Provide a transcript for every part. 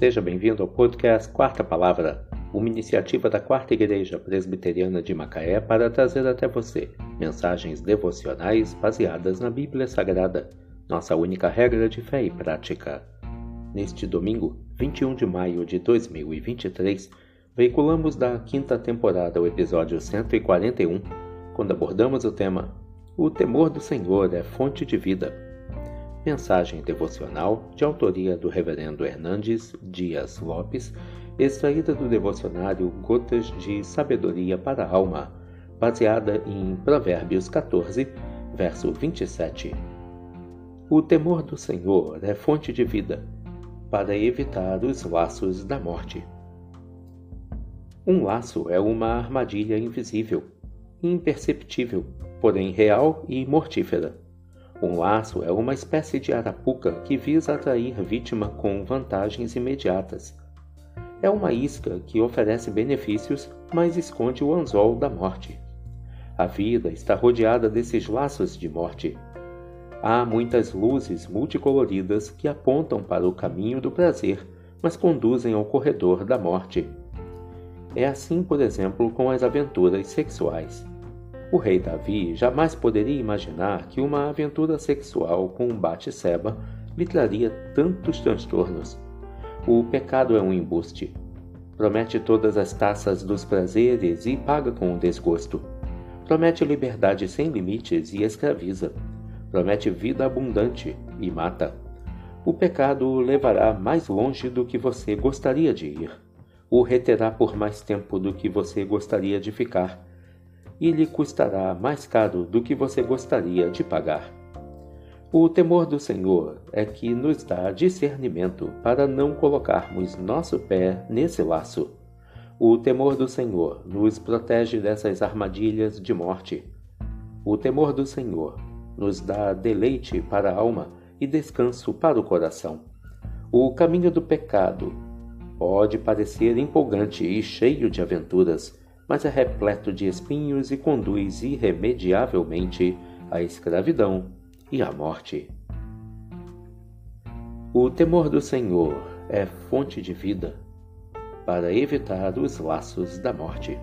Seja bem-vindo ao podcast Quarta Palavra, uma iniciativa da Quarta Igreja Presbiteriana de Macaé para trazer até você mensagens devocionais baseadas na Bíblia Sagrada, nossa única regra de fé e prática. Neste domingo, 21 de maio de 2023, veiculamos da quinta temporada o episódio 141, quando abordamos o tema O temor do Senhor é fonte de vida Mensagem devocional de autoria do Reverendo Hernandes Dias Lopes, extraída do devocionário Gotas de Sabedoria para a Alma, baseada em Provérbios 14, verso 27. O temor do Senhor é fonte de vida, para evitar os laços da morte. Um laço é uma armadilha invisível, imperceptível, porém real e mortífera. Um laço é uma espécie de arapuca que visa atrair vítima com vantagens imediatas. É uma isca que oferece benefícios, mas esconde o anzol da morte. A vida está rodeada desses laços de morte. Há muitas luzes multicoloridas que apontam para o caminho do prazer, mas conduzem ao corredor da morte. É assim, por exemplo, com as aventuras sexuais. O rei Davi jamais poderia imaginar que uma aventura sexual com Bate-seba lhe traria tantos transtornos. O pecado é um embuste. Promete todas as taças dos prazeres e paga com o desgosto. Promete liberdade sem limites e escraviza. Promete vida abundante e mata. O pecado o levará mais longe do que você gostaria de ir. O reterá por mais tempo do que você gostaria de ficar e lhe custará mais caro do que você gostaria de pagar. O temor do Senhor é que nos dá discernimento para não colocarmos nosso pé nesse laço. O temor do Senhor nos protege dessas armadilhas de morte. O temor do Senhor nos dá deleite para a alma e descanso para o coração. O caminho do pecado pode parecer empolgante e cheio de aventuras, mas é repleto de espinhos e conduz irremediavelmente à escravidão e à morte. O temor do Senhor é fonte de vida para evitar os laços da morte.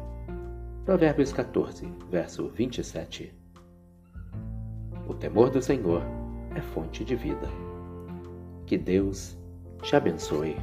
Provérbios 14, verso 27. O temor do Senhor é fonte de vida. Que Deus te abençoe.